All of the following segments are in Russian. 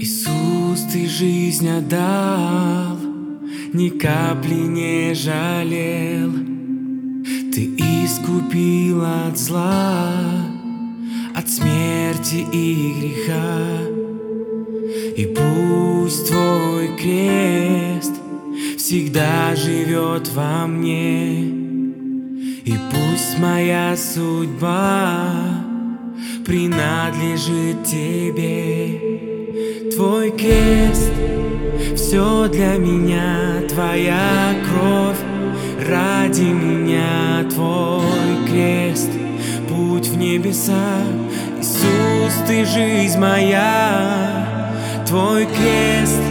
Иисус, Ты жизнь отдал, ни капли не жалел. Ты искупил от зла, от смерти и греха. И пусть Твой крест всегда живет во мне, И пусть моя судьба принадлежит Тебе. Твой крест, все для меня, Твоя кровь. Ради меня, Твой крест, путь в небеса, Иисус, Ты жизнь моя, Твой крест,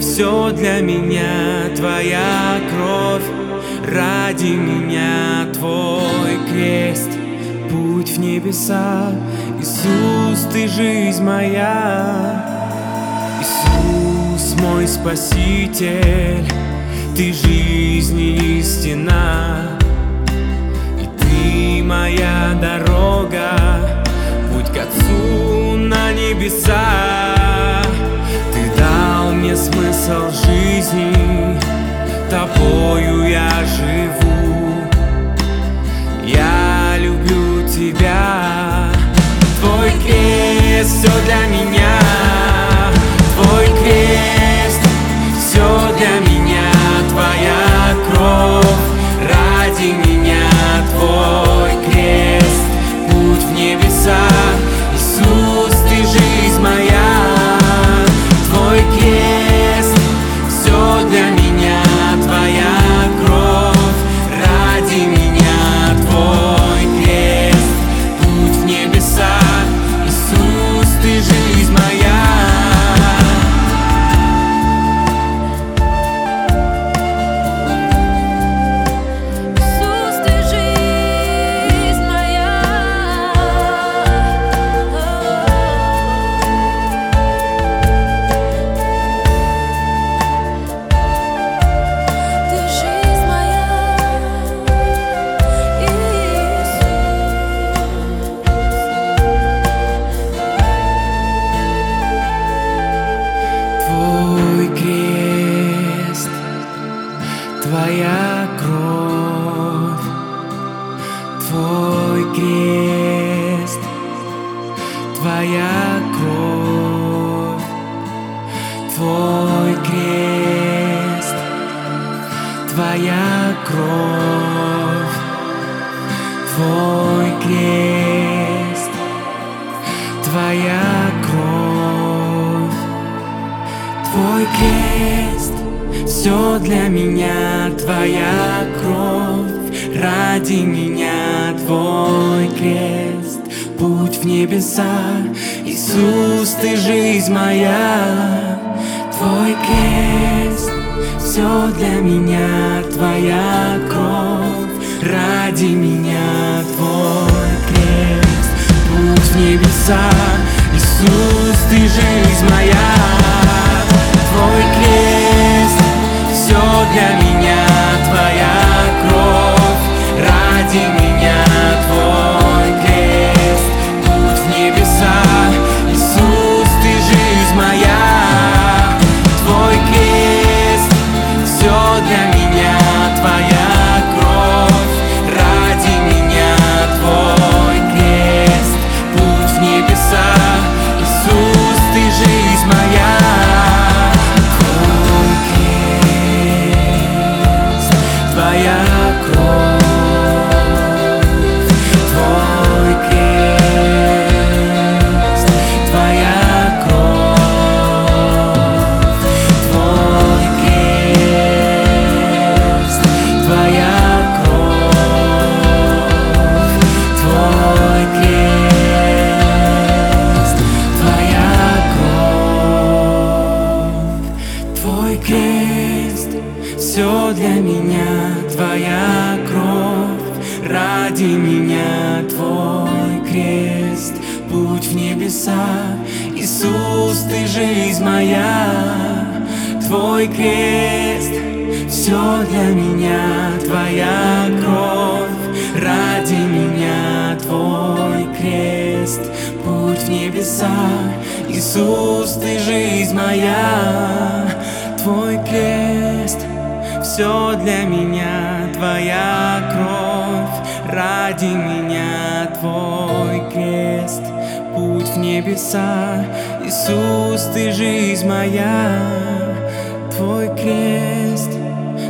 все для меня, Твоя кровь. Ради меня, Твой крест. Путь в небеса. Иисус, Ты жизнь моя мой Спаситель. Ты жизнь и истина. И Ты моя дорога. Путь к Отцу на небеса Твоя кровь, Твой крест, Твоя кровь, Твой крест, Твоя кровь, Твой крест, Твоя кровь. Твой крест, все для меня, Твоя кровь, ради меня Твой крест, путь в небеса, Иисус, Ты жизнь моя, Твой крест, все для меня, Твоя кровь, ради меня Твой крест, путь в небеса, Иисус, Ты жизнь моя, ради меня Твой крест, путь в небеса, Иисус, Ты жизнь моя, Твой крест, все для меня, Твоя кровь, ради меня Твой крест, путь в небеса, Иисус, ты жизнь моя, Твой крест, все для меня, Твоя кровь, ради меня Твой крест, путь в небеса, Иисус, ты жизнь моя, Твой крест,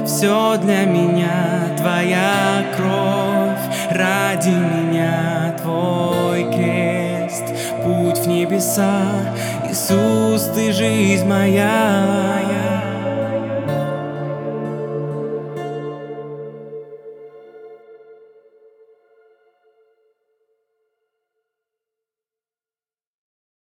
все для меня, Твоя кровь, ради меня Твой крест, путь в небеса, Иисус, ты жизнь моя.